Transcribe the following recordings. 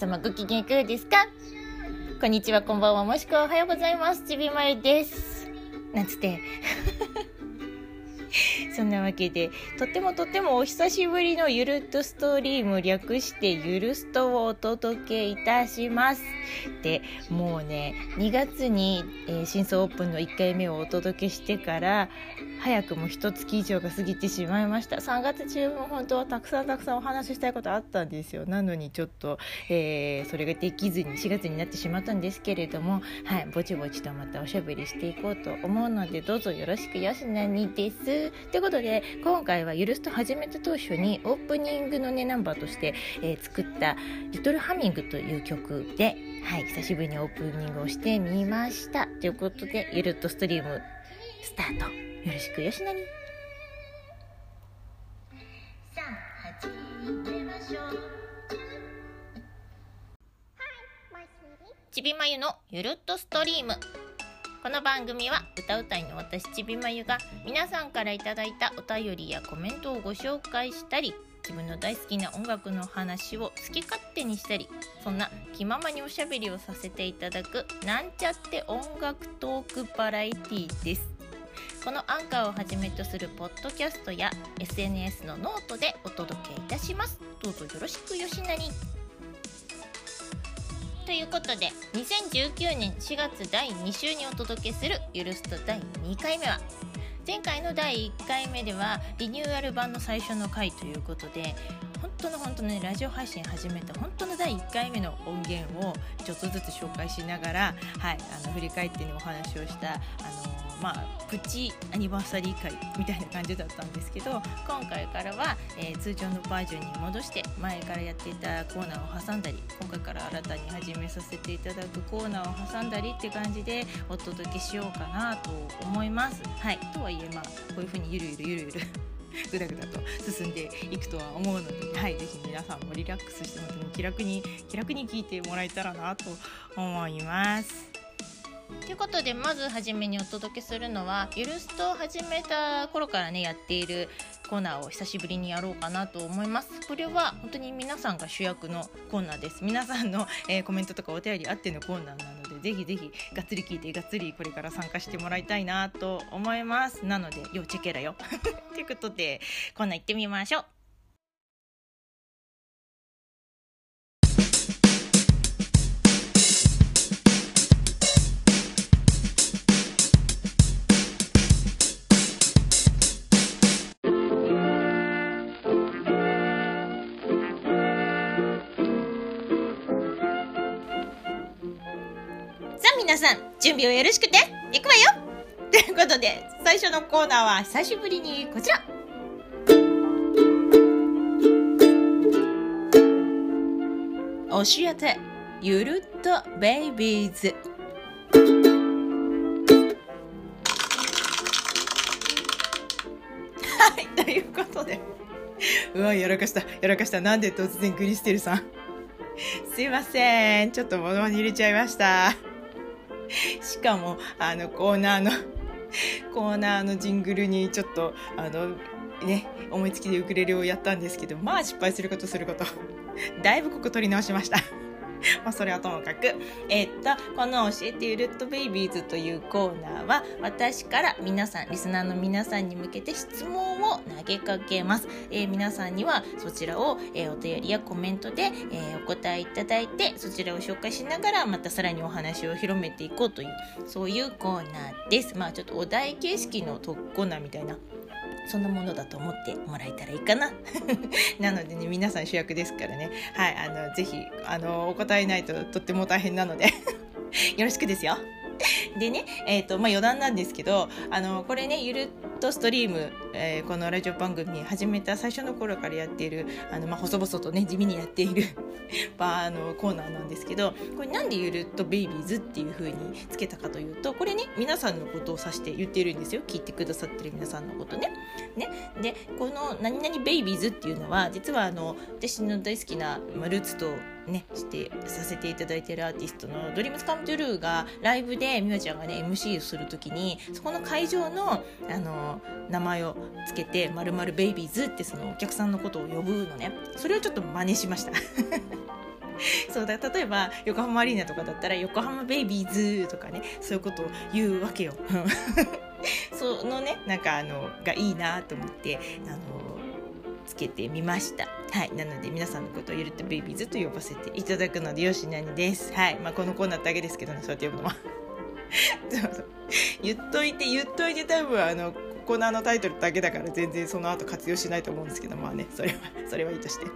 様ご機嫌いかがですか？こんにちは、こんばんは、もしくはおはようございます。ちびまゆです。なんつって。そんなわけで、とってもとってもお久しぶりのゆるっとストリーム略してゆるストをお届けいたします。で、もうね、2月に、えー、新装オープンの1回目をお届けしてから、早くも一月以上が過ぎてしまいました。3月中も本当はたくさんたくさんお話ししたいことあったんですよ。なのにちょっと、えー、それができずに4月になってしまったんですけれども、はい、ぼちぼちとまたおしゃべりしていこうと思うので、どうぞよろしくよしなにです。ということで今回は「ゆるすと始めた当初にオープニングのねナンバーとして、えー、作った「リトルハミング」という曲で、はい、久しぶりにオープニングをしてみましたということでゆるっとストリームスタートよろしくよしなに。さあ始めましょうちびまゆのゆるっとストリーム。この番組は歌うたいの私ちびまゆが皆さんから頂いたお便りやコメントをご紹介したり自分の大好きな音楽の話を好き勝手にしたりそんな気ままにおしゃべりをさせていただくなんちゃって音楽トークバラエティーです。このアンカーをはじめとするポッドキャストや SNS のノートでお届けいたします。どうぞよろしくよしなにということで2019年4月第2週にお届けする「ゆるすと第2回目は前回の第1回目ではリニューアル版の最初の回ということで本当の本当のねラジオ配信始めた本当の第1回目の音源をちょっとずつ紹介しながら、はい、あの振り返ってねお話をしたあのまあ、プチアニバーサリー会みたいな感じだったんですけど今回からは、えー、通常のバージョンに戻して前からやっていたコーナーを挟んだり今回から新たに始めさせていただくコーナーを挟んだりって感じでお届けしようかなと思います。はい、とはいまあこういうふうにゆるゆるゆるゆる ぐだぐだと進んでいくとは思うので、はい、ぜひ皆さんもリラックスして気楽に気楽に聞いてもらえたらなと思います。ということでまず初めにお届けするのはゆるすと始めた頃からねやっているコーナーを久しぶりにやろうかなと思いますこれは本当に皆さんが主役のコーナーです皆さんの、えー、コメントとかお便りあってのコーナーなのでぜひぜひがっつり聞いてがっつりこれから参加してもらいたいなと思います。なので要チェケラよ。ということでこんな行ってみましょう。準備をよろしくて、いくわよ ということで、最初のコーナーは久しぶりにこちら。教えて、ゆるっとベイビーズ。はい、ということで。うわ、やらかした、やらかした。なんで突然クリステルさん。すいません。ちょっと物に入れちゃいました。しかもあのコーナーの コーナーのジングルにちょっとあのね思いつきでウクレレをやったんですけどまあ失敗することすること。だいぶここ取り直しました。まあそれはともかく。えー、っと、この教えてゆるっとベイビーズというコーナーは、私から皆さん、リスナーの皆さんに向けて質問を投げかけます。えー、皆さんにはそちらを、えー、お便りやコメントで、えお答えいただいて、そちらを紹介しながら、またさらにお話を広めていこうという、そういうコーナーです。まあちょっとお題形式の特コーナーみたいなそんなものだと思ってもらえたらいいかな。なのでね皆さん主役ですからね。はいあの是非あのお答えないととっても大変なので。よろしくですよ。でね、えっ、ー、と、まあ、余談なんですけど、あの、これね、ゆるっとストリーム、えー、このラジオ番組始めた最初の頃からやっている、あの、まあ、細々とね、地味にやっている バーのコーナーなんですけど、これなんでゆるっとベイビーズっていう風につけたかというと、これね、皆さんのことを指して言ってるんですよ。聞いてくださってる皆さんのことね。ね。で、この何々ベイビーズっていうのは、実はあの、私の大好きな、まあ、ルーツとねしてさせていただいてるアーティストのドリームスカムトゥルーがライブで美和ちゃんがね MC をする時にそこの会場のあの名前をつけて「まるまるベイビーズ」ってそのお客さんのことを呼ぶのね。それをちょっと真似しました。そうだ例えば横浜アリーナとかだったら横浜ベイビーズとかねそういうことを言うわけよ。そのねなんかあのがいいなと思ってあのつけてみました。はい。なので皆さんのことをゆるってベイビーズと呼ばせていただくのでよしなにです。はい。まあこのコーナーだけですけどね。そうやって呼ぶのは そうそう。言っといて言っといて多分あのコーナーのタイトルだけだから全然その後活用しないと思うんですけどまあね。それはそれはいいとして。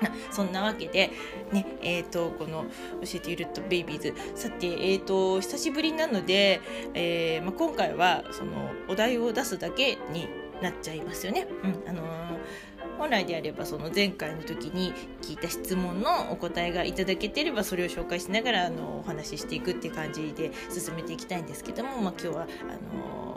そんなわけで、ね、えっ、ー、と、この、教えてゆるっとベイビーズ。さて、えっ、ー、と、久しぶりなので、えー、まあ、今回は、その、お題を出すだけになっちゃいますよね。うん、あの本来であればその前回の時に聞いた質問のお答えがいただけてればそれを紹介しながらあのお話ししていくって感じで進めていきたいんですけども、まあ、今日はあの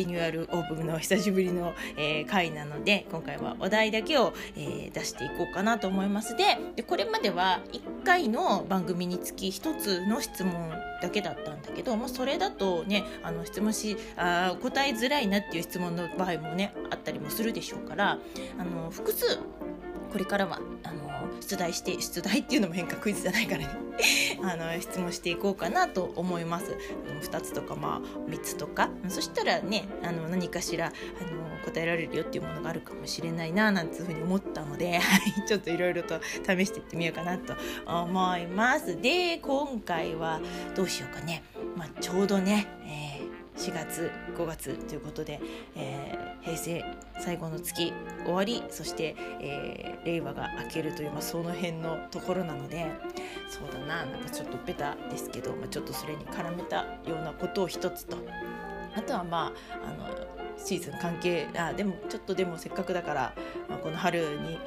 リニューアルオープンの久しぶりの、えー、回なので今回はお題だけを、えー、出していこうかなと思います。ででこれまでは1回の番組につき1つの質問だけだったんだけど、まあ、それだとねあの質問しあ答えづらいなっていう質問の場合もねあったりもするでしょうからあの複数これからはあの出題して出題っていうのも変化クイズじゃないからね。あの質問していこうかなと思います。2つとかまあ3つとか。そしたらねあの何かしらあの答えられるよっていうものがあるかもしれないななんていうふうに思ったので ちょっといろいろと試していってみようかなと思います。で今回はどうしようかね、まあ、ちょうどね、4月5月ということで、えー、平成最後の月終わりそして、えー、令和が明けるという、まあ、その辺のところなのでそうだななんかちょっとベタですけど、まあ、ちょっとそれに絡めたようなことを一つと。あとはまああのシーズン関係あでもちょっとでもせっかくだから、まあ、この春に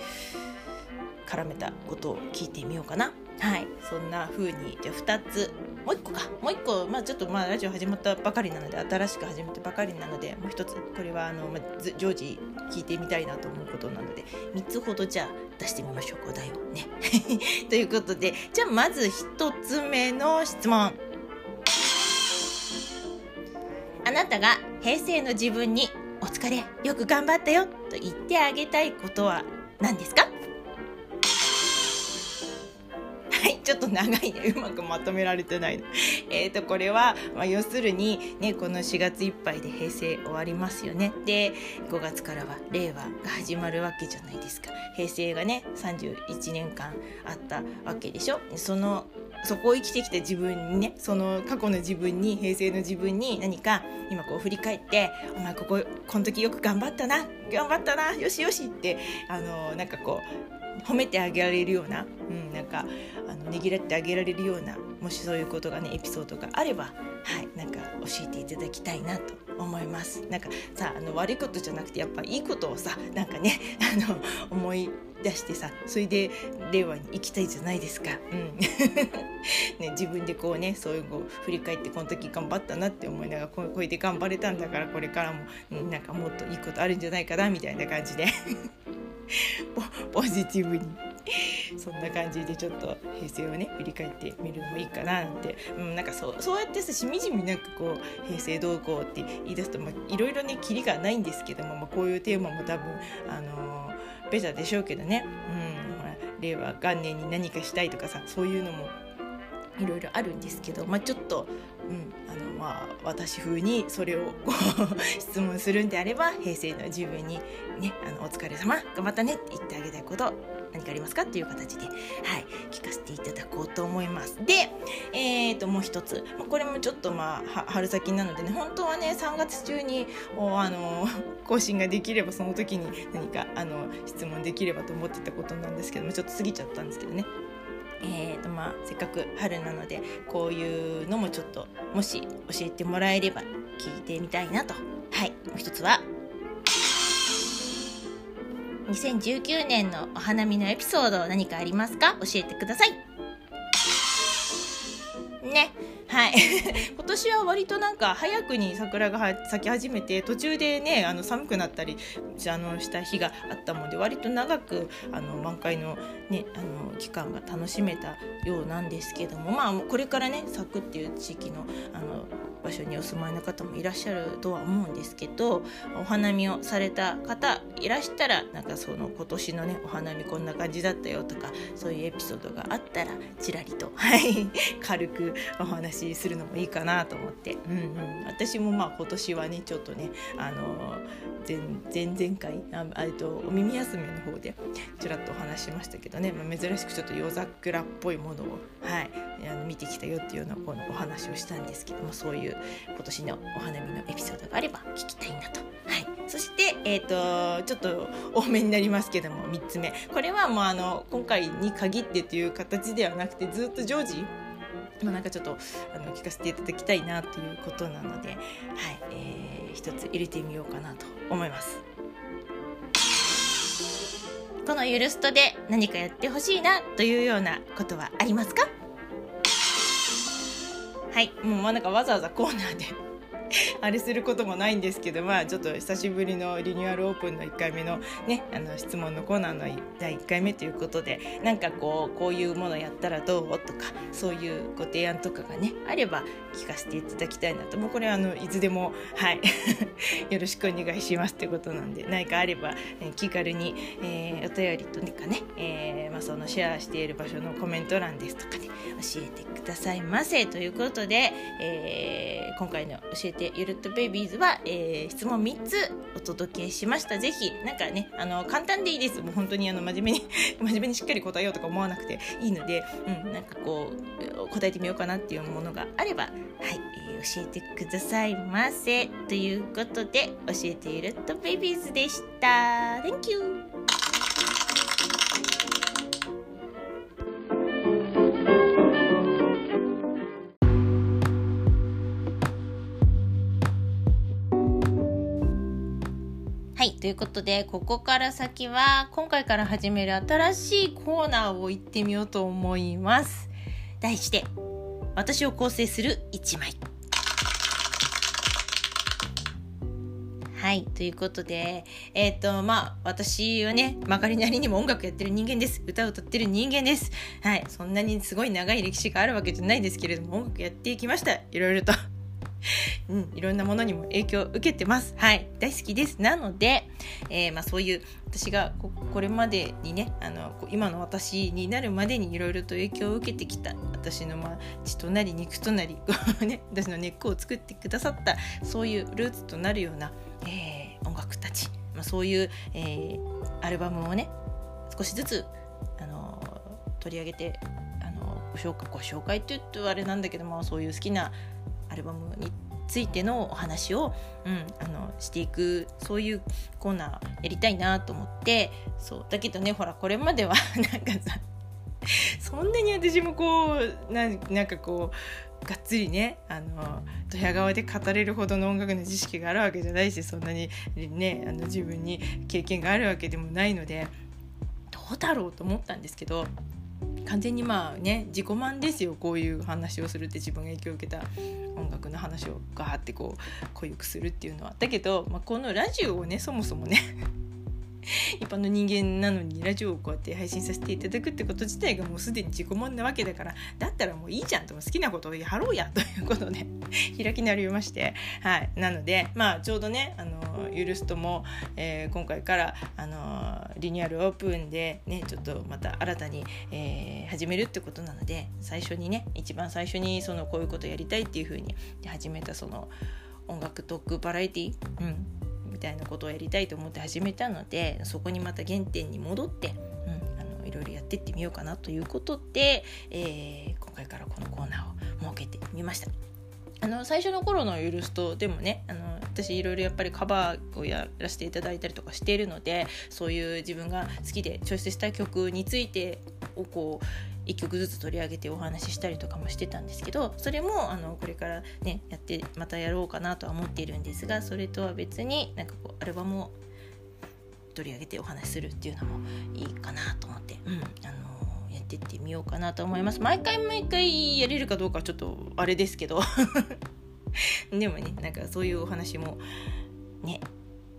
絡めたことを聞いてみようかな。はい。そんな風に。じゃあ2つ。もう1個か。もう1個。まあちょっとまあラジオ始まったばかりなので新しく始めたばかりなのでもう1つ。これはあの、まあ、常時聞いてみたいなと思うことなので3つほどじゃあ出してみましょう。お題をね。ということでじゃあまず1つ目の質問。あなたが平成の自分にお疲れよく頑張ったよと言ってあげたいことは何ですか？ちょっと長いね。うまくまとめられてない えっとこれは、まあ、要するにねこの4月いっぱいで平成終わりますよね。で5月からは令和が始まるわけじゃないですか。平成がね31年間あったわけでしょ。そのそこを生きてきた自分にねその過去の自分に平成の自分に何か今こう振り返って「お前こここの時よく頑張ったな。頑張ったな。よしよし」ってあのなんかこう褒めてあげられるような、うん、なんかねぎらってあげられるようなもしそういうことがねエピソードがあればはいなんか教えていただきたいなと思います。なんかさあの悪いことじゃなくてやっぱいいことをさなんかね あの思い出してさそれで令和に行きたいじゃないですか、うん。ね、自分でこうねそういうのを振り返ってこの時頑張ったなって思いながらここれで頑張れたんだからこれからも、なんかもっといいことあるんじゃないかなみたいな感じで。ポジティブに。そんな感じでちょっと平成をね振り返ってみるのもいいかななんて、うん、なんかそうそうやってさしみじみなんかこう平成どうこうって言い出すと、まあ、いろいろねキリがないんですけども、まあ、こういうテーマも多分あのー、ベタでしょうけどね、うん、ほら令和元年に何かしたいとかさそういうのもいろいろあるんですけど、まあ、ちょっと、うん、まあ私風にそれを質問するんであれば平成の自分にね「あのお疲れ様頑張ったね」って言ってあげたいこと何かありますかっていう形で、はい、聞かせていただこうと思います。で、えー、ともう一つこれもちょっとまあ春先なのでね本当はね3月中におあの更新ができればその時に何かあの質問できればと思ってたことなんですけどもちょっと過ぎちゃったんですけどね。えーとまあ、せっかく春なのでこういうのもちょっともし教えてもらえれば聞いてみたいなと。はい。もう一つは2019年のお花見のエピソード何かありますか？教えてください。ね。はい。今年は割となんか早くに桜が咲き始めて途中でねあの寒くなったりあのした日があったので割と長くあの満開の,、ね、あの期間が楽しめたようなんですけどもまあこれからね咲くっていう地域のあの場所にお住まいの方もいらっしゃるとは思うんですけどお花見をされた方いらしたらなんかその今年のねお花見こんな感じだったよとかそういうエピソードがあったらちらりと、軽くお話しするのもいいかなと思って、うんうん、私もまあ今年はねちょっとねあの前前々回ああとお耳休みの方でちらっとお話しましたけどね、まあ、珍しくちょっと夜桜っぽいものを、はい、あの見てきたよっていうようなこのお話をしたんですけどもそういう今年のお花見のエピソードがあれば聞きたいなと。はい、そして、えーと、ちょっと多めになりますけども3つ目これはもうあの今回に限ってという形ではなくてずっと常時まあ、なんかちょっとあの聞かせていただきたいなということなので、はいえー、一つ入れてみようかなと思います。このゆるストで何かやってほしいなというようなことはありますか？はい。もうまあなんかわざわざコーナーで あれすることもないんですけどまあちょっと久しぶりのリニューアルオープンの1回目のねあの質問のコーナーの第1回目ということでなんかこうこういうものやったらどう？とかそういうご提案とかがねあれば聞かせていただきたいなと。もうこれあのいつでもはい。よろしくお願いしますってことなんで何かあれば、え、気軽に、えー、お便りとかね、えーまあ、そのシェアしている場所のコメント欄ですとかね教えてくださいませ。ということで、えー、今回の教えてゆるっとベイビーズは、えー、質問3つお届けしました。ぜひなんかねあの簡単でいいです。もう本当にあの真面目に 真面目にしっかり答えようとか思わなくていいので、うん、なんかこう答えてみようかなっていうものがあればはい、えー、教えてくださいませ。ということで教えてゆるっとベイビーズでした。Thank you! はい。ということで、ここから先は、今回から始める新しいコーナーを行ってみようと思います。題して、私を構成する1枚。はい。ということで、えっ、ー、と、まあ、私はね、まかりなりにも音楽やってる人間です。歌を歌ってる人間です。はい。そんなにすごい長い歴史があるわけじゃないですけれども、音楽やっていきました。いろいろと。うん、いろんなものにも影響を受けてます。はい、大好きです。なので、えー、まあ、そういう私がこれまでにねあの今の私になるまでにいろいろと影響を受けてきた私の、まあ、血となり肉となり、ね、私の根っこを作ってくださったそういうルーツとなるような、えー、音楽たち、まあ、そういう、えー、アルバムをね少しずつあの取り上げてあのご紹介ご紹介って言うとあれなんだけどもそういう好きなアルバムについてのお話を、うん、あのしていくそういうコーナーやりたいなと思ってそうだけどねほらこれまでは なんかさそんなに私もこうななんかこうがっつりねあのドヤ顔で語れるほどの音楽の知識があるわけじゃないしそんなにねあの自分に経験があるわけでもないのでどうだろうと思ったんですけど完全にまあね自己満ですよ。こういう話をするって自分が影響を受けた音楽の話をガーってこう濃ゆくするっていうのは。だけど、まあ、このラジオをねそもそもね 一般の人間なのにラジオをこうやって配信させていただくってこと自体がもうすでに自己満なわけだからだったらもういいじゃんと好きなことをやろうやということで 開きなりましてはい。なのでまあちょうどねあのゆるすとも、えー、今回からあのリニューアルオープンでねちょっとまた新たに、えー、始めるってことなので最初にね一番最初にそのこういうことやりたいっていうふうに始めたその音楽トークバラエティーうん。みたいなことをやりたいと思って始めたのでそこにまた原点に戻って、うん、あのいろいろやってってみようかなということで、えー、今回からこのコーナーを設けてみました。あの最初の頃の「ゆるスト」でもねあの私いろいろやっぱりカバーをやらせていただいたりとかしているのでそういう自分が好きでチョイスした曲についてをこう1曲ずつ取り上げてお話ししたりとかもしてたんですけどそれもあのこれからねやってまたやろうかなとは思っているんですがそれとは別になんかこうアルバムを取り上げてお話しするっていうのもいいかなと思って、うん、あのやってってってみようかなと思います。毎回毎回やれるかどうかちょっとあれですけど。でもねなんかそういうお話もね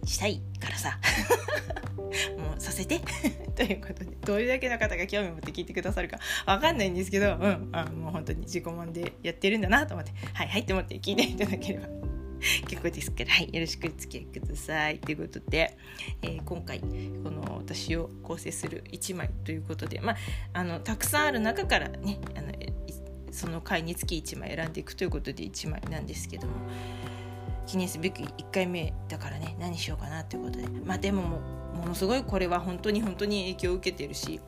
したいからさ。もうさせて。ということでどれだけの方が興味を持って聞いてくださるか。わかんないんですけど、うん、あもう本当に自己満でやってるんだなと思って。はいはいって思って聞いていただければ。結構ですから、はい、よろしくお付き合いください。ということで、えー、今回この私を構成する1枚ということで、まあ、あのたくさんある中からねあのその回につき1枚選んでいくということで1枚なんですけども。記念すべき1回目だからね何しようかなということで。まあでももものすごいこれは本当に本当に影響を受けてるし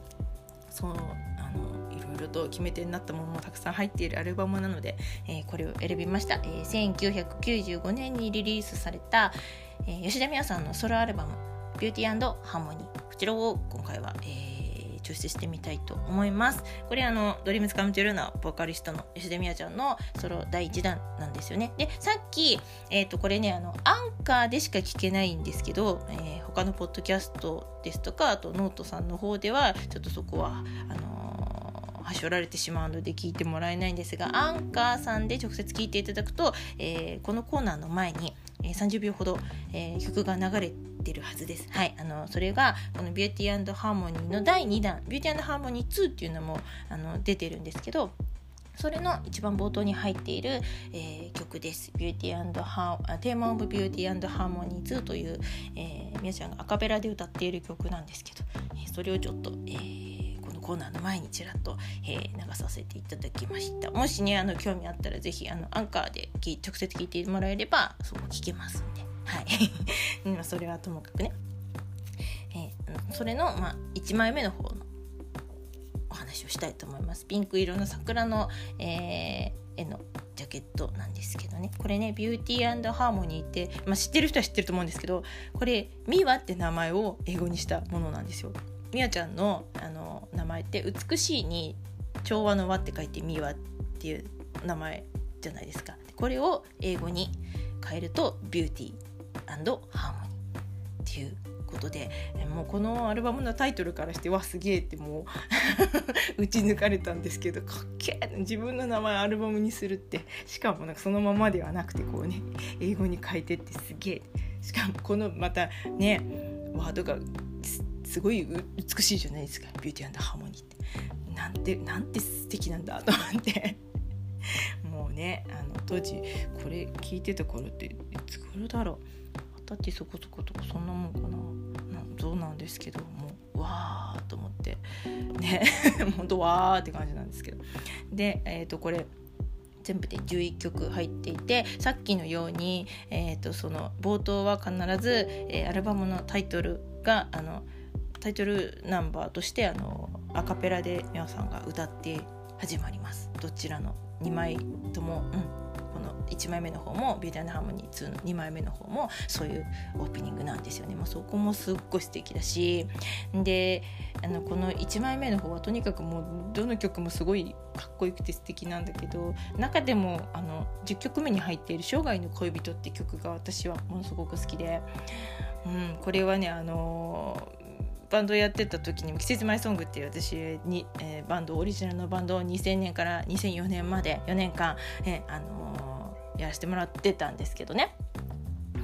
そのあのいろいろと決め手になったものもたくさん入っているアルバムなので、えー、これを選びました、えー、1995年にリリースされた、えー、吉田美和さんのソロアルバム「ビューティーハーモニー」こちらを今回は、えー抽出してみたいと思います。これあのドリームズカムトゥルーナボーカリストの吉田美和ちゃんのソロ第1弾なんですよね。でさっき、えーと、これねあのアンカーでしか聞けないんですけど、えー、他のポッドキャストですとかあとノートさんの方ではちょっとそこはあのはしょられてしまうので聞いてもらえないんですがアンカーさんで直接聞いていただくと、えー、このコーナーの前にえー、30秒ほど、えー、曲が流れてるはずです。はい、あのそれがこの「ビューティーハーモニー」の第2弾「ビューティーハーモニー2」っていうのもあの出てるんですけどそれの一番冒頭に入っている、えー、曲です。ビューティーハーテーマオブビューティーハーモニー2という、えー、皆さんがアカペラで歌っている曲なんですけど、え、それをちょっと、えー、コーナーの前にちらっと、えー、流させていただきました。もしねあの興味あったらぜひあのアンカーで直接聞いてもらえればそう聞けますんで、はい、それはともかくね。えー、それの、まあ、1枚目の方のお話をしたいと思います。ピンク色の桜の、えー、絵のジャケットなんですけどね。これねビューティーハーモニーって、まあ、知ってる人は知ってると思うんですけどこれミワって名前を英語にしたものなんですよ。ミワちゃんのあの名前って美しいに調和の和って書いてミワっていう名前じゃないですか。これを英語に変えるとビューティーハーモニーっていうことでもうこのアルバムのタイトルからしてわすげえってもう 打ち抜かれたんですけどかっけえ自分の名前アルバムにするって。しかもなんかそのままではなくてこうね英語に変えてってすげえ。しかもこのまたねワードがすごい美しいじゃないですか。ビューティーハーモニーって。なんてなんて素敵なんだと思って。もうねあの当時これ聞いてた頃っていつ頃だろう。二十歳そこそことかそんなもんかな。そうなんですけどもうわーと思って。ね。ほんとわーって感じなんですけど。でえっ、ー、とこれ全部で11曲入っていてさっきのように、えーと、その冒頭は必ず、えー、アルバムのタイトルがあのタイトルナンバーとしてあのアカペラで皆さんが歌って始まります。どちらの2枚とも、うん、この1枚目の方も「ビューティーハーモニー2」の2枚目の方もそういうオープニングなんですよね、まあ、そこもすっごい素敵だしであのこの1枚目の方はとにかくもうどの曲もすごいかっこよくて素敵なんだけど中でもあの10曲目に入っている「生涯の恋人」って曲が私はものすごく好きで、うん、これはねあのバンドやってた時にも「季節前ソング」っていう私に、えー、バンドオリジナルのバンドを2000年から2004年まで4年間、えー、あのー、やらせてもらってたんですけどね。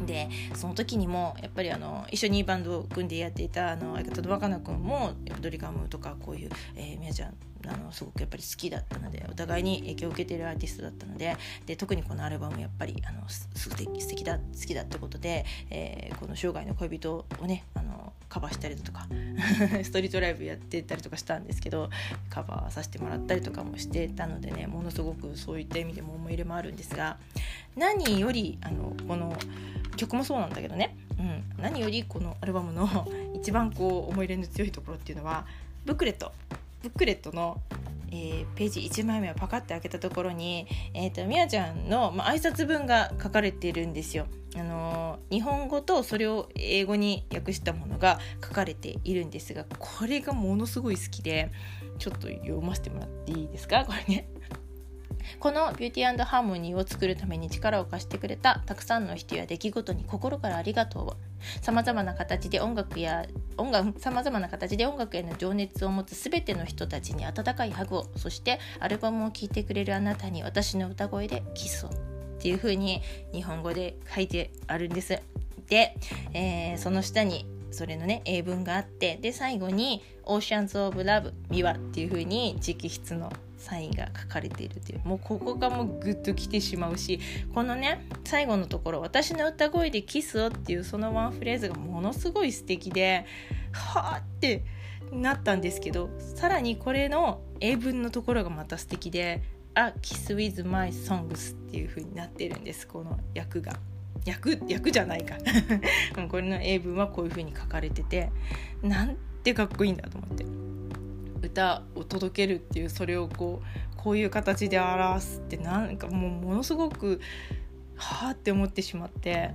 でその時にもやっぱりあの一緒にバンドを組んでやっていたあの相方の若菜君もドリカムとかこういう、えー、みやちゃんあのすごくやっぱり好きだったのでお互いに影響を受けているアーティストだったのでで特にこのアルバムやっぱりあのす素敵だ好きだってことで、えー、この「生涯の恋人」をねあのカバーしたりだとか ストリートライブやってたりとかしたんですけどカバーさせてもらったりとかもしてたのでねものすごくそういった意味でも思い入れもあるんですが何よりあのこの曲もそうなんだけどね、うん、何よりこのアルバムの 一番こう思い入れの強いところっていうのはブックレット。ブックレットの、えー、ページ1枚目をパカッて開けたところに、えーと、美和ちゃんの、まあ、挨拶文が書かれているんですよ。あのー、日本語とそれを英語に訳したものが書かれているんですがこれがものすごい好きでちょっと読ませてもらっていいですか？これね。このビューティーハーモニーを作るために力を貸してくれたたくさんの人や出来事に心からありがとうさまざまな形で音楽や音楽さまざまな形で音楽への情熱を持つ全ての人たちに温かいハグをそしてアルバムを聴いてくれるあなたに私の歌声でキスをっていう風に日本語で書いてあるんです。で、えー、その下にそれのね英文があってで最後に「Oceans of Love ミワ」っていう風に直筆のサインが書かれているというもうここがもうグッときてしまうしこのね最後のところ「私の歌声でキスを」っていうそのワンフレーズがものすごい素敵ではあってなったんですけどさらにこれの英文のところがまた素敵で「あ Kiss with my songs」っていう風になってるんですこの役が。役役じゃないか これの英文はこういう風に書かれててなんてかっこいいんだと思って。歌を届けるっていうそれをこうこういう形で表すってなんかもうものすごくはあって思ってしまって、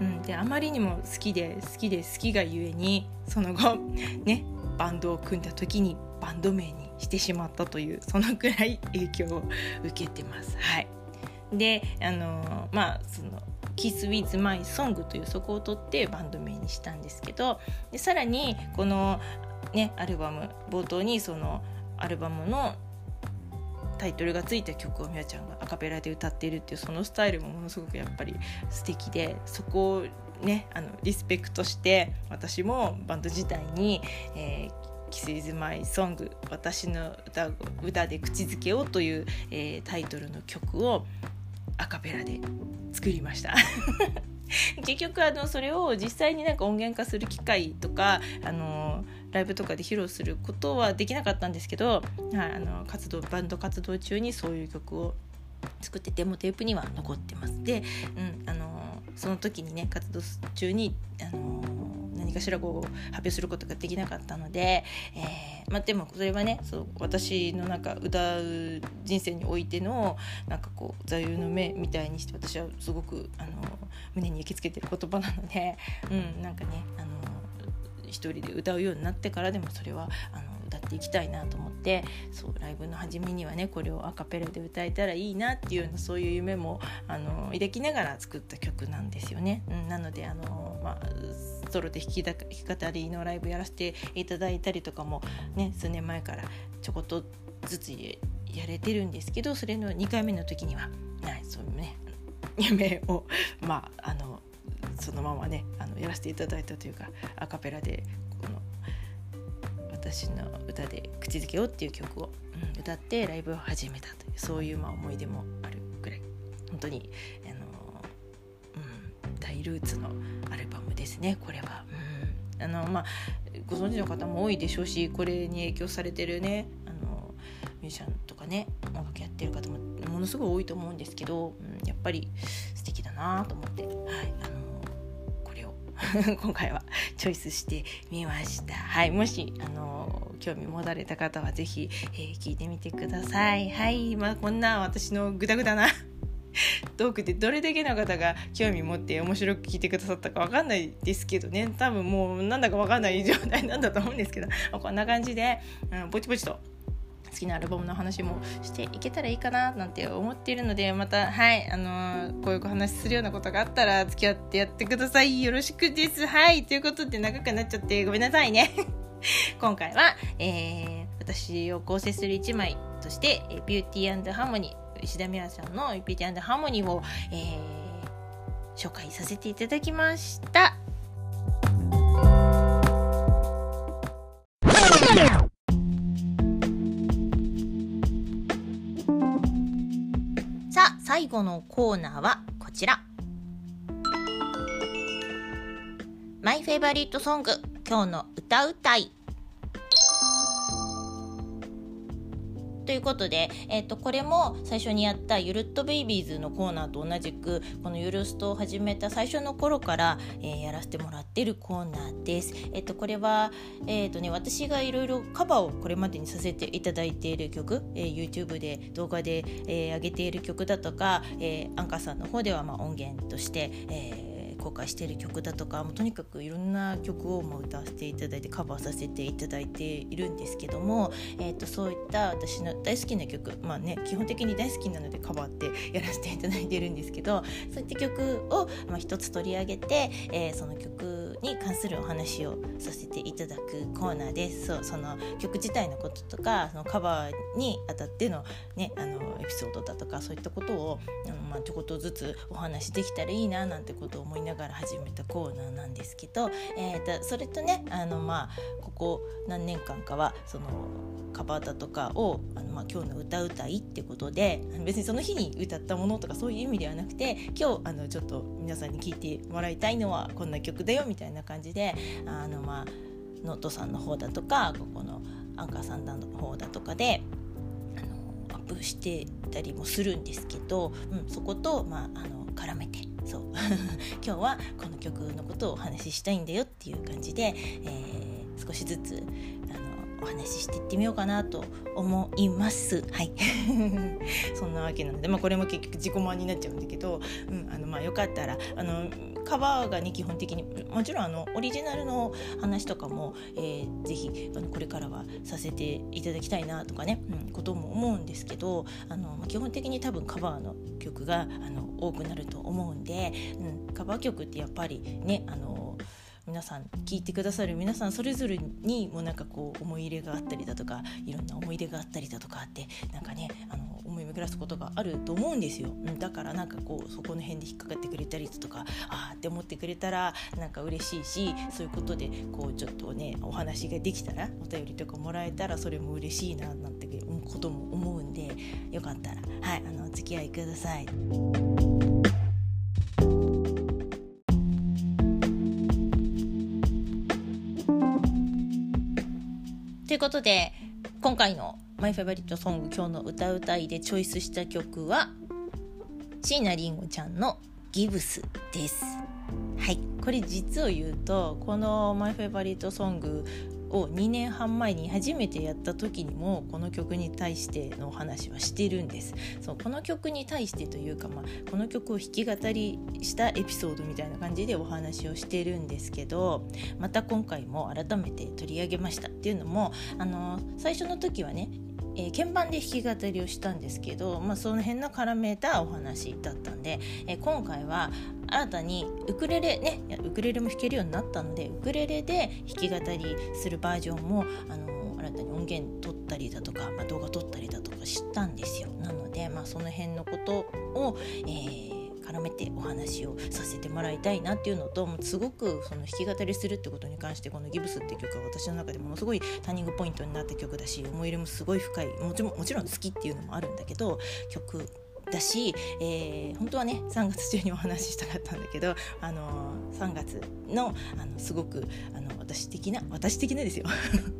うん、であまりにも好きで好きで好きがゆえにその後 ねバンドを組んだ時にバンド名にしてしまったというそのくらい影響を受けてます。はい、であのまあその「Kiss with My Song」というそこを取ってバンド名にしたんですけどでさらにこのねアルバム冒頭にそのアルバムのタイトルがついた曲をみやちゃんがアカペラで歌っているっていうそのスタイルもものすごくやっぱり素敵でそこをねあのリスペクトして私もバンド自体に、えー「Kiss is my s o 私の歌歌で口づけを」という、えー、タイトルの曲をアカペラで作りました。結局あのそれを実際になんか音源化する機会とかあのライブとかで披露することはできなかったんですけど、はい、あの活動バンド活動中にそういう曲を作ってデモテープには残ってます。で、うん、あのその時にね活動中にあの何かしらこう発表することができなかったので、えー、まあ、でもそれはねそう私のなんか歌う人生においてのなんかこう座右の銘みたいにして私はすごくあの胸に焼き付けてる言葉なので、うん、なんかねあの一人で歌うようになってからでもそれはあの歌っていきたいなと思ってそうライブの初めにはねこれをアカペラで歌えたらいいなっていうようなそういう夢もあの抱きながら作った曲なんですよね。うん、なのであの、まあ、ソロで弾き弾き語りのライブやらせていただいたりとかもね数年前からちょこっとずつやれてるんですけどそれの2回目の時には、はい、そういうね 夢をまああのそのままねあのやらせていただいたというかアカペラでこの私の歌で「口づけを」っていう曲を、うん、歌ってライブを始めたというそういうまあ思い出もあるぐらい。本当にあの、うん、大ルーツのアルバムですねこれは。うん。あのまあ、ご存知の方も多いでしょうしこれに影響されてるねあのミュージシャンとかね音楽やってる方もものすごい多いと思うんですけど、うん、やっぱり素敵だなと思って、はい、あ 今回はチョイスしてみました。はい、もしあの興味持たれた方は是非、えー、聞いてみてください。はい、まあこんな私のグダグダな トークでどれだけの方が興味持って面白く聞いてくださったか分かんないですけどね多分もうなんだか分かんない状態なんだと思うんですけどこんな感じで、うん、ぼちぼちと好きなアルバムの話もしていけたらいいかななんて思っているのでまたはいあのー、こういうお話するようなことがあったら付き合ってやってください。よろしくです。はい。ということで長くなっちゃってごめんなさいね。今回は、えー、私を構成する1枚として「ビューティーハーモニー」石田美和さんの「ビューティーハーモニーを」えー、紹介させていただきました。後のコーナーはこちら。マイフェイバリットソング今日の歌うたいということで、えーと、これも最初にやったゆるっとベイビーズのコーナーと同じくこのゆるストを始めた最初の頃から、えー、やらせてもらってるコーナーです。え、ー、とこれは、えーとね、私がいろいろカバーをこれまでにさせていただいている曲、えー、YouTube で動画で、えー、上げている曲だとか、えー、アンカーさんの方ではまあ音源として、えー公開している曲だとかもうとにかくいろんな曲をも歌わせていただいてカバーさせていただいているんですけども、えーと、そういった私の大好きな曲まあね基本的に大好きなのでカバーってやらせていただいてるんですけどそういった曲を、まあ、一つ取り上げて、えー、その曲をに関するお話をさせていただくコーナーです。そうその曲自体のこととかそのカバーにあたっての,、ね、あのエピソードだとかそういったことをあの、まあ、ちょこっとずつお話できたらいいななんてことを思いながら始めたコーナーなんですけど、えー、とそれとねあの、まあ、ここ何年間かはそのカバーだとかをあの、まあ、今日の歌うたいってことで別にその日に歌ったものとかそういう意味ではなくて今日あのちょっと皆さんに聴いてもらいたいのはこんな曲だよみたいな感じであの、まあ、ノートさんの方だとかここのアンカーさんの方だとかでアップしてたりもするんですけど、うん、そこと、まあ、あの絡めてそう。今日はこの曲のことをお話ししたいんだよっていう感じで、えー、少しずつあのお話ししていってみようかなと思います。はい。そんなわけなので、まあ、これも結局自己満になっちゃうんだけど、うん、あのまあよかったらあのカバーがね基本的にもちろんあのオリジナルの話とかも、えー、ぜひあのこれからはさせていただきたいなとかね、うん、ことも思うんですけどあの、まあ、基本的に多分カバーの曲があの多くなると思うんで、うん、カバー曲ってやっぱりねあの皆さん聞いてくださる皆さんそれぞれにもなんかこう思い入れがあったりだとかいろんな思い出があったりだとかってなんかねあの思い巡らすことがあると思うんですよ、だからなんかこうそこの辺で引っかかってくれたりだとかああって思ってくれたらなんか嬉しいしそういうことでこうちょっとねお話ができたらお便りとかもらえたらそれも嬉しいななんてことも思うんでよかったらはいあのお付き合いください。ことで今回のマイフェバリットソング今日の歌うたいでチョイスした曲は椎名林檎ちゃんのギブスです。はい。これ実を言うとこのマイフェバリットソングを2年半前に初めてやった時にもこの曲に対してのお話はしてるんです。そうこの曲に対してというか、まあ、この曲を弾き語りしたエピソードみたいな感じでお話をしてるんですけどまた今回も改めて取り上げましたっていうのもあの最初の時はねえー、鍵盤で弾き語りをしたんですけど、まあ、その辺の絡めたお話だったんで、えー、今回は新たにウクレレねウクレレも弾けるようになったのでウクレレで弾き語りするバージョンもあの新たに音源撮ったりだとか、まあ、動画撮ったりだとかしたんですよ。なので、まあ、その辺のことを、えー絡めてお話をさせてもらいたいなっていうのともうすごくその弾き語りするってことに関してこの「ギブス」っていう曲は私の中でものすごいターニングポイントになった曲だし思い入れもすごい深いもちもちろん好きっていうのもあるんだけど曲だし、えー、本当はね3月中にお話ししたかったんだけど、あのー、3月のあのすごくあの私的な私的なですよ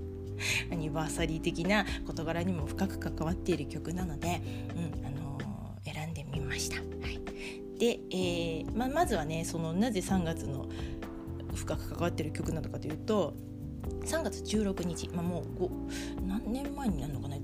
アニバーサリー的な事柄にも深く関わっている曲なので、うんあのー、選んでみました。はいで、えーままずはねそのなぜ3月の深く関わっている曲なのかというと3月16日、まあ、もう何年前になるのかな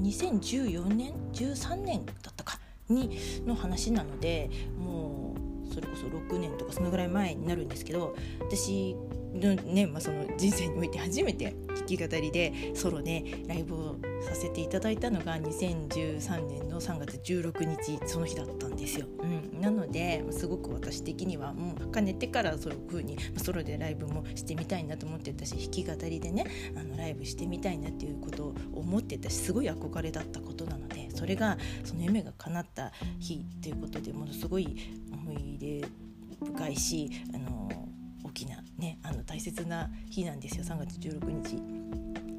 2014年13年だったかにの話なのでもうそれこそ6年とかそのぐらい前になるんですけど私のね、まあ、その人生において初めて弾き語りでソロでライブをさせていただいたのが2013年の3月16日その日だったんですよ。うん、なのですごく私的にはもうかねてからそういう風にソロでライブもしてみたいなと思ってたし弾き語りでねあのライブしてみたいなっていうことを思ってたしすごい憧れだったことなのでそれがその夢が叶った日ということでものすごい思い入れ深いしあのねあの大切な日なんですよ3月16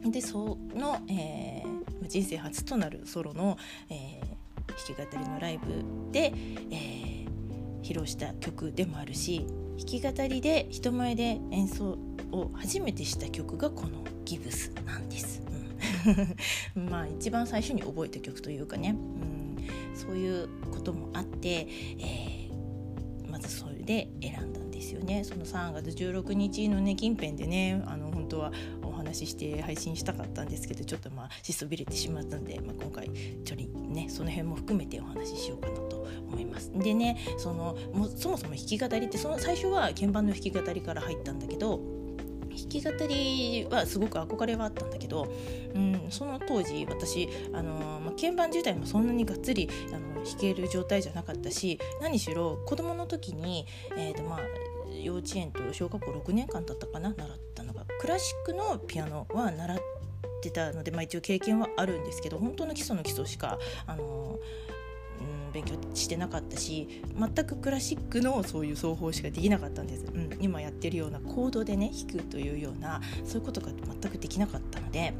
日。でその、えー、人生初となるソロの、えー、弾き語りのライブで、えー、披露した曲でもあるし弾き語りで人前で演奏を初めてした曲がこの「ギブス」なんです。うん、まあ一番最初に覚えた曲というかね、うん、そういうこともあって、えー、まずそれで選んだんですよねその3月16日のね近辺でねあの本当はお話しして配信したかったんですけどちょっとまあしそびれてしまったので、まあ、今回ちょりねその辺も含めてお話ししようかなと思います。でねそのもそもそも弾き語りってその最初は鍵盤の弾き語りから入ったんだけど弾き語りはすごく憧れはあったんだけど、うん、その当時私あの、まあ、鍵盤自体もそんなにがっつりあの弾ける状態じゃなかったし何しろ子供の時に、えーとまあ、幼稚園と小学校6年間だったかな習ったのがクラシックのピアノは習ってたので、まあ、一応経験はあるんですけど本当の基礎の基礎しかあのうん、勉強してなかったし全くクラシックのそういう奏法しかできなかったんです、うん、今やってるようなコードでね弾くというようなそういうことが全くできなかったので。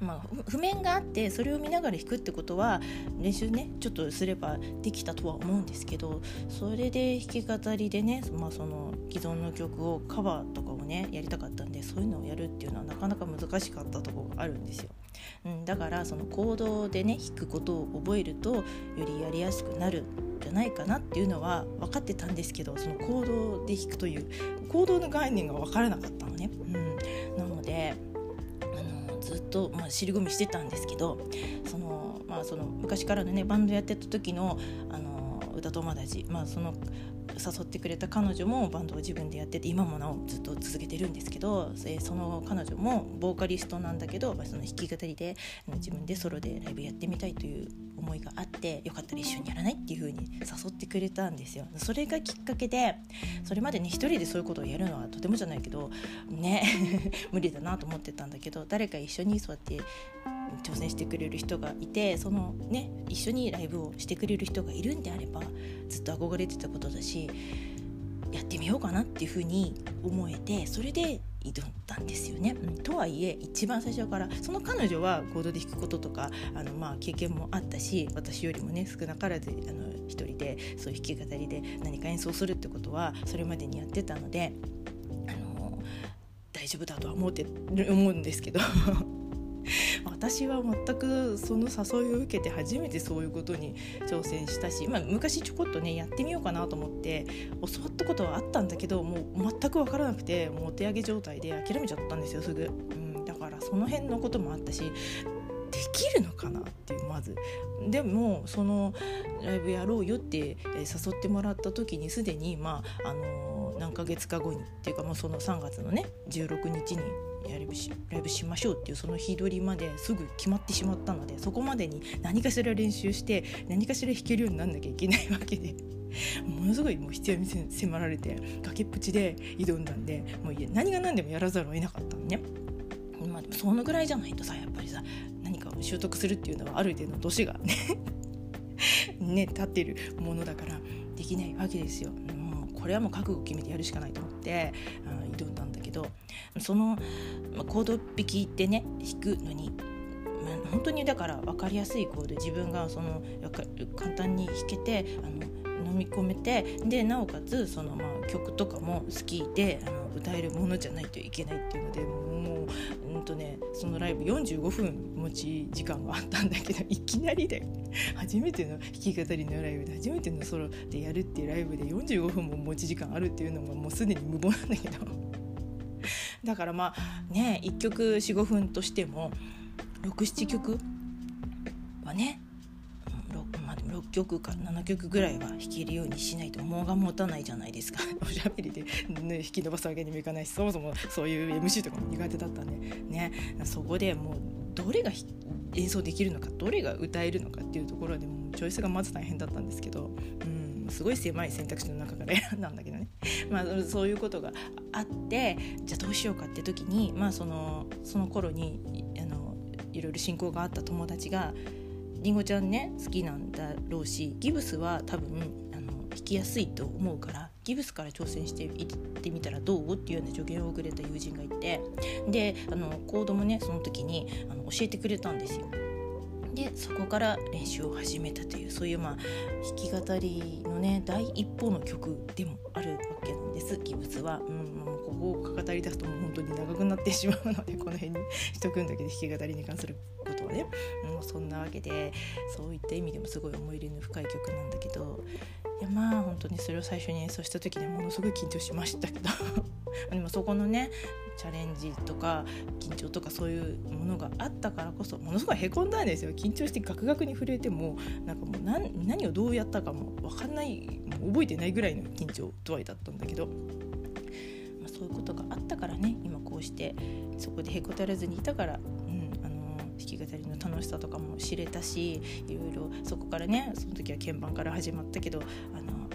まあ、譜面があってそれを見ながら弾くってことは練習ねちょっとすればできたとは思うんですけどそれで弾き語りでね、まあ、その既存の曲をカバーとかをねやりたかったんでそういうのをやるっていうのはなかなか難しかったところがあるんですよ。うん、だからその行動でね弾くことを覚えるとよりやりやすくなるんじゃないかなっていうのは分かってたんですけどその行動で弾くという行動の概念が分からなかったのね。うん、なのでと、まあ、尻込みしてたんですけどその、まあ、その昔からのねバンドやってた時のあの歌友達、まあ、その誘ってくれた彼女もバンドを自分でやってて今もなおずっと続けてるんですけどその彼女もボーカリストなんだけどまあその弾き語りで自分でソロでライブやってみたいという思いがあってよかったら一緒にやらないっていう風に誘ってくれたんですよ。それがきっかけでそれまでね一人でそういうことをやるのはとてもじゃないけどね 無理だなと思ってたんだけど誰か一緒にそうやって挑戦してくれる人がいてそのね一緒にライブをしてくれる人がいるんであればずっと憧れてたことだしやってみようかなっていうふうに思えてそれで挑んだんですよね。とはいえ一番最初からその彼女は行動で弾くこととかあのまあ経験もあったし私よりもね少なからずあの一人でそういう弾き語りで何か演奏するってことはそれまでにやってたのであの大丈夫だとは思って思うんですけど 私は全くその誘いを受けて初めてそういうことに挑戦したし、まあ、昔ちょこっとねやってみようかなと思って教わったことはあったんだけどもう全く分からなくてもうお手上げ状態で諦めちゃったんですよすぐ、うん、だからその辺のこともあったしできるのかなっていうまず。でもそのライブやろうよって誘ってもらった時にすでにまああの何ヶ月か後にっていうかもうその3月のね16日にライブしライブしましょうっていうその日取りまですぐ決まってしまったのでそこまでに何かしら練習して何かしら弾けるようになんなきゃいけないわけでものすごいもう必要に迫られて崖っぷちで挑んだんでもう何が何でもやらざるを得なかったのね。まあ、でもそのぐらいじゃないとさやっぱりさ何かを習得するっていうのはある程度の年がねね立ってるものだからできないわけですよ。これはもう覚悟を決めてやるしかないと思って挑んだんだけどその、まあ、コード引きってね引くのに、まあ、本当にだから分かりやすいコード自分がその簡単に弾けてあの飲み込めてでなおかつその、まあ、曲とかも好きであの歌えるものじゃないといけないっていうのでもう、もううんとね、そのライブ45分持ち時間があったんだけどいきなりで初めての弾き語りのライブで初めてのソロでやるっていうライブで45分も持ち時間あるっていうのがもうすでに無謀なんだけど。だからまあね1曲45分としても67曲はねまあ、でも6曲か7曲ぐらいは弾けるようにしないと間が持たないじゃないですか。おしゃべりで、ね、引き伸ばすわけにもいかないしそもそもそういう MC とかも苦手だったんでね。そこでもうどれが演奏できるのかどれが歌えるのかっていうところでもチョイスがまず大変だったんですけど、うんすごい狭い選択肢の中から選んだんだけどね。まあそういうことがあってじゃあどうしようかって時にまあそのその頃にあのいろいろ親交があった友達が「りんごちゃんね好きなんだろうしギブスは多分あの弾きやすいと思うからギブスから挑戦していってみたらどうっていうような助言をくれた友人がいてであのコードもねその時にあの教えてくれたんですよ。でそこから練習を始めたというそういうまあ弾き語りのね第一歩の曲でもあるわけなんですギブスは、うん、ここを語り出すともう本当に長くなってしまうのでこの辺にしとくんだけど弾き語りに関するはね、もうそんなわけでそういった意味でもすごい思い入れの深い曲なんだけどいやまあ本当にそれを最初に演奏した時にはものすごい緊張しましたけど でもそこのねチャレンジとか緊張とかそういうものがあったからこそものすごいへこんだんですよ。緊張してガクガクに震えてもなんかもう何何をどうやったかも分かんない覚えてないぐらいの緊張度合いだったんだけど、まあ、そういうことがあったからね今こうしてそこでへこたれずにいたから、弾き語りの楽しさとかも知れたしいろいろそこからねその時は鍵盤から始まったけどあの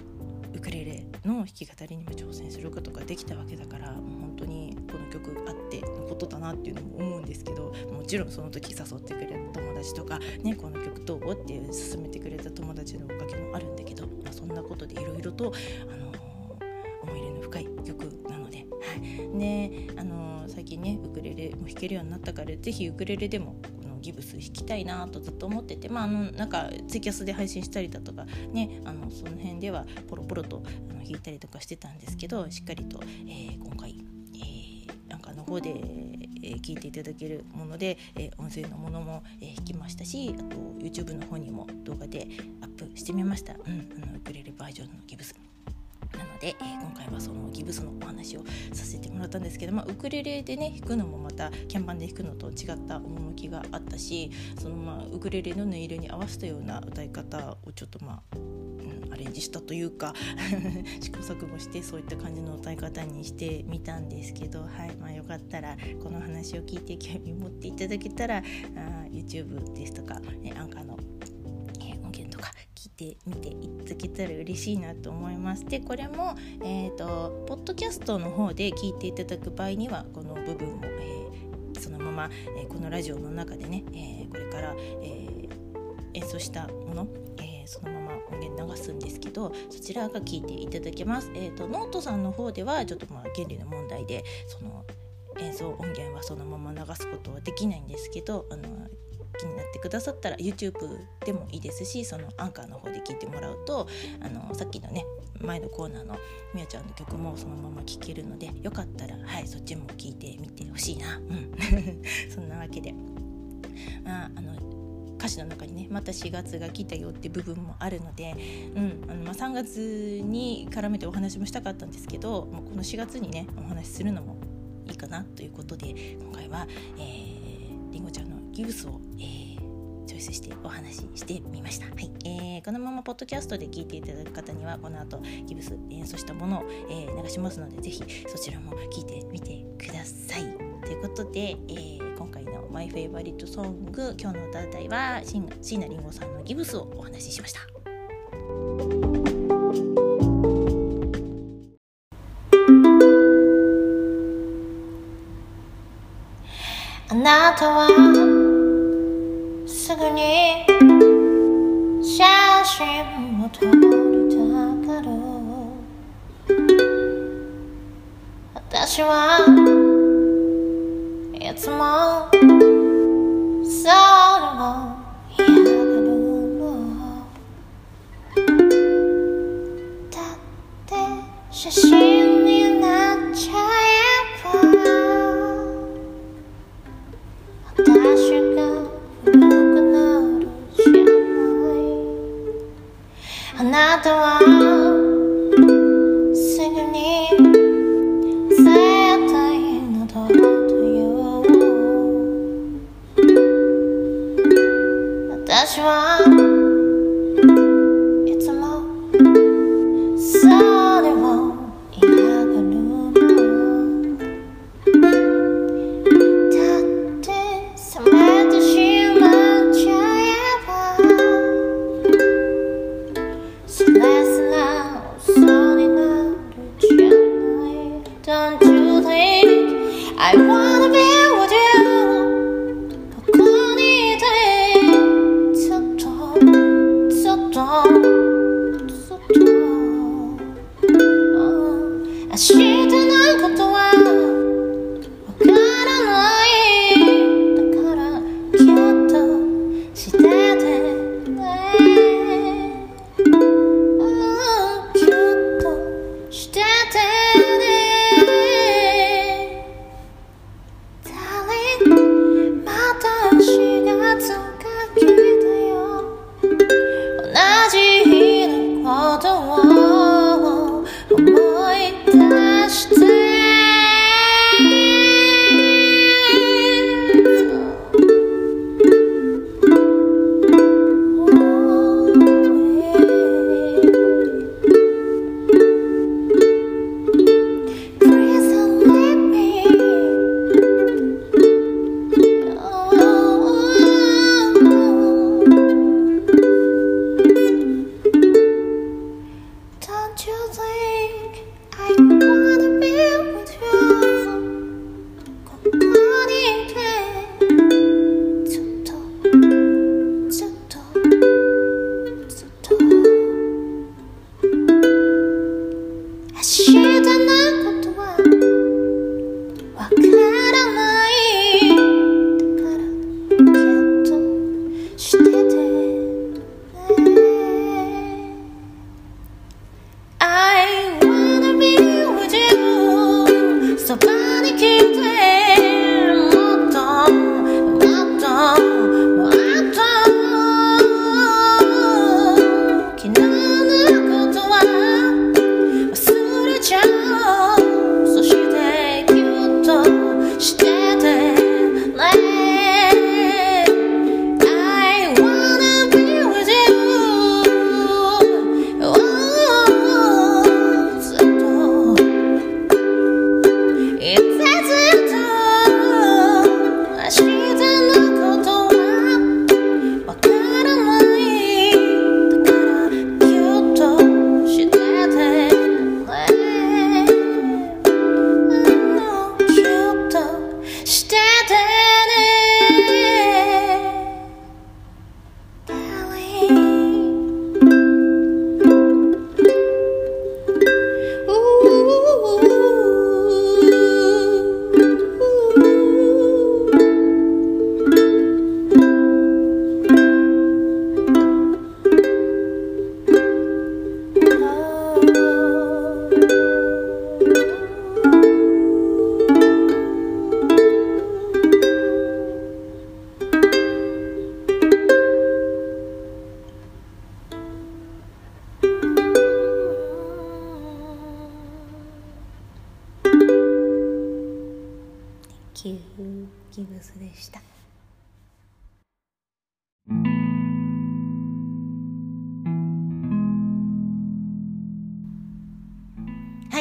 ウクレレの弾き語りにも挑戦することができたわけだからもう本当にこの曲あってのことだなっていうのも思うんですけどもちろんその時誘ってくれた友達とか、ね、この曲どうっていう勧めてくれた友達のおかげもあるんだけど、まあ、そんなことでいろいろと、あの、思い入れの深い曲なので、はい。ねあの、最近ねウクレレも弾けるようになったから是非ウクレレでもギブス弾きたいなとずっと思っててまああのなんかツイキャスで配信したりだとかねあのその辺ではポロポロとあの弾いたりとかしてたんですけどしっかりと、えー、今回、えー、なんかの方で、えー、聞いていただけるもので、えー、音声のものも、えー、弾きましたしあと YouTube の方にも動画でアップしてみました、うん、あのウクレレバージョンのギブス。なので、えー、今回はそのギブスのお話をさせてもらったんですけど、まあ、ウクレレでね弾くのもまた鍵盤で弾くのと違った趣があったしその、まあ、ウクレレの音色に合わせたような歌い方をちょっとまあアレンジしたというか 試行錯誤してそういった感じの歌い方にしてみたんですけど、はいまあ、よかったらこの話を聞いて興味持っていただけたらあ YouTube ですとか、ね、アンカー聞いてみていただけたら嬉しいなと思います。でこれも、えーと、ポッドキャストの方で聞いていただく場合にはこの部分も、えー、そのまま、えー、このラジオの中でね、えー、これから、え演奏したもの、えそのまま音源流すんですけどそちらが聞いていただけます。えーと、ノートさんの方ではちょっとまあ権利の問題でその演奏音源はそのまま流すことはできないんですけどあの気になってくださったら YouTube でもいいですしそのアンカーの方で聞いてもらうとあのさっきのね前のコーナーの美和ちゃんの曲もそのまま聴けるのでよかったらはいそっちも聴いてみてほしいな。うん。そんなわけで。まああの歌詞の中にねまた4月が来たよって部分もあるので、うんあのまあ、3月に絡めてお話もしたかったんですけどもうこの4月にねお話しするのもいいかなということで今回は、えー、りんごちゃんのギブスを、えー、チョイスしてお話ししてみました、はい。えー、このままポッドキャストで聞いていただく方にはこの後ギブス演奏したものを、えー、流しますのでぜひそちらも聞いてみてください。ということで、えー、今回のマイフェイバリットソング今日の歌うたいは椎名林檎さんのギブスをお話ししました。あなたはに写真を撮りたがる私はいつも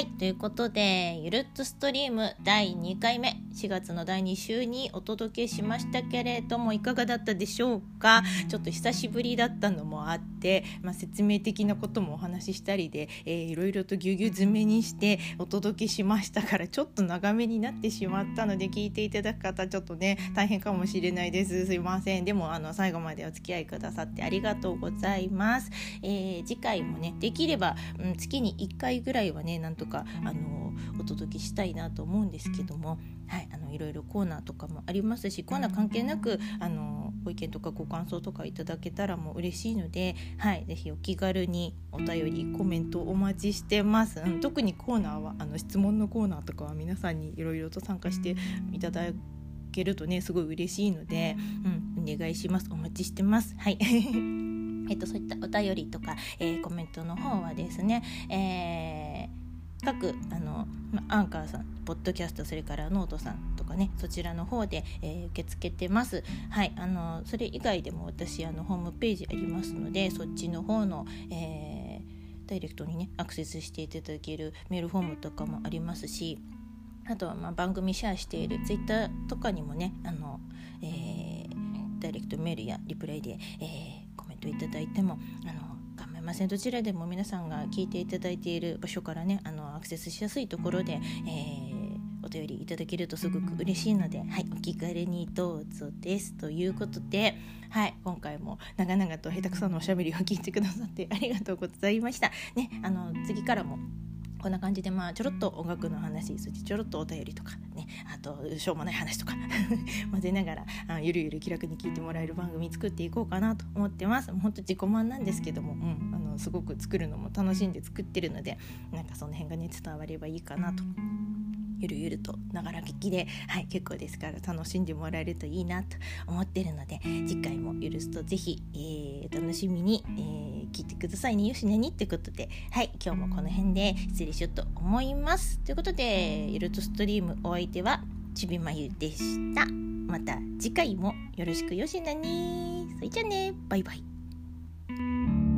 night. ということで、ゆるっとストリーム第2回目、4月の第2週にお届けしましたけれども、いかがだったでしょうか？ちょっと久しぶりだったのもあって、まあ、説明的なこともお話ししたりで、えー、いろいろとぎゅうぎゅう詰めにしてお届けしましたから、ちょっと長めになってしまったので、聞いていただく方、ちょっとね、大変かもしれないです。すいません。でも、あの、最後までお付き合いくださってありがとうございます。えー、次回もね、できれば、うん、月に1回ぐらいはね、なんとか、あのお届けしたいなと思うんですけども、はい、あのいろいろコーナーとかもありますしコーナー関係なくあのご意見とかご感想とかいただけたらもう嬉しいので、はい、ぜひお気軽にお便りコメントお待ちしてます、うん、特にコーナーはあの質問のコーナーとかは皆さんにいろいろと参加していただけるとねすごい嬉しいので、うん、お願いします。お待ちしてます。はい。えっとそういったお便りとか、えー、コメントの方はですね、えー各あのアンカーさんポッドキャストそれからノートさんとかねそちらの方で、えー、受け付けてます。はいあのそれ以外でも私あのホームページありますのでそっちの方の、えー、ダイレクトにねアクセスしていただけるメールフォームとかもありますしあとはまあ番組シェアしているツイッターとかにもねあの、えー、ダイレクトメールやリプレイで、えー、コメントいただいてもあのませんどちらでも皆さんが聞いていただいている場所からねあのアクセスしやすいところで、えー、お便りいただけるとすごく嬉しいので、はい、お気軽にどうぞですということで、はい、今回も長々と下手くそなおしゃべりを聞いてくださってありがとうございました。ね、あの次からもこんな感じでまあちょろっと音楽の話そしてちょろっとお便りとかねあとしょうもない話とか 混ぜながらあゆるゆる気楽に聞いてもらえる番組作っていこうかなと思ってます。本当自己満なんですけども、うん、あのすごく作るのも楽しんで作ってるのでなんかその辺がね伝わればいいかなとゆるゆるとながら聞きで、はい、結構ですから楽しんでもらえるといいなと思ってるので次回も許すとぜひ、えー、楽しみに、えー、聞いてくださいね。よしなにってことではい今日もこの辺で失礼しようと思います。ということでゆるとストリームお相手はちびまゆでした。また次回もよろしく。よしなにそれじゃあねバイバイ。